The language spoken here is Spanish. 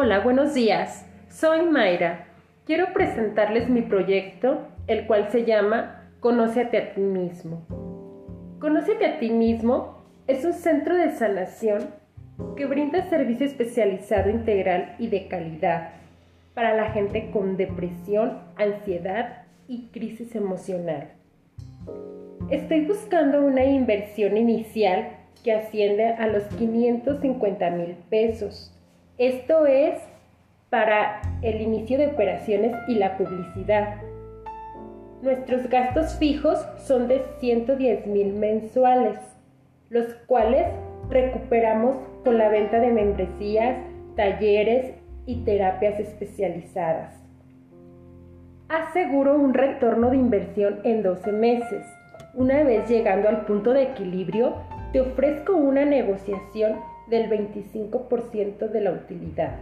Hola, buenos días. Soy Mayra. Quiero presentarles mi proyecto, el cual se llama Conócete a ti mismo. Conócete a ti mismo es un centro de sanación que brinda servicio especializado integral y de calidad para la gente con depresión, ansiedad y crisis emocional. Estoy buscando una inversión inicial que asciende a los 550 mil pesos esto es para el inicio de operaciones y la publicidad. Nuestros gastos fijos son de 110 mil mensuales, los cuales recuperamos con la venta de membresías, talleres y terapias especializadas. Aseguro un retorno de inversión en 12 meses. Una vez llegando al punto de equilibrio, te ofrezco una negociación del 25% de la utilidad.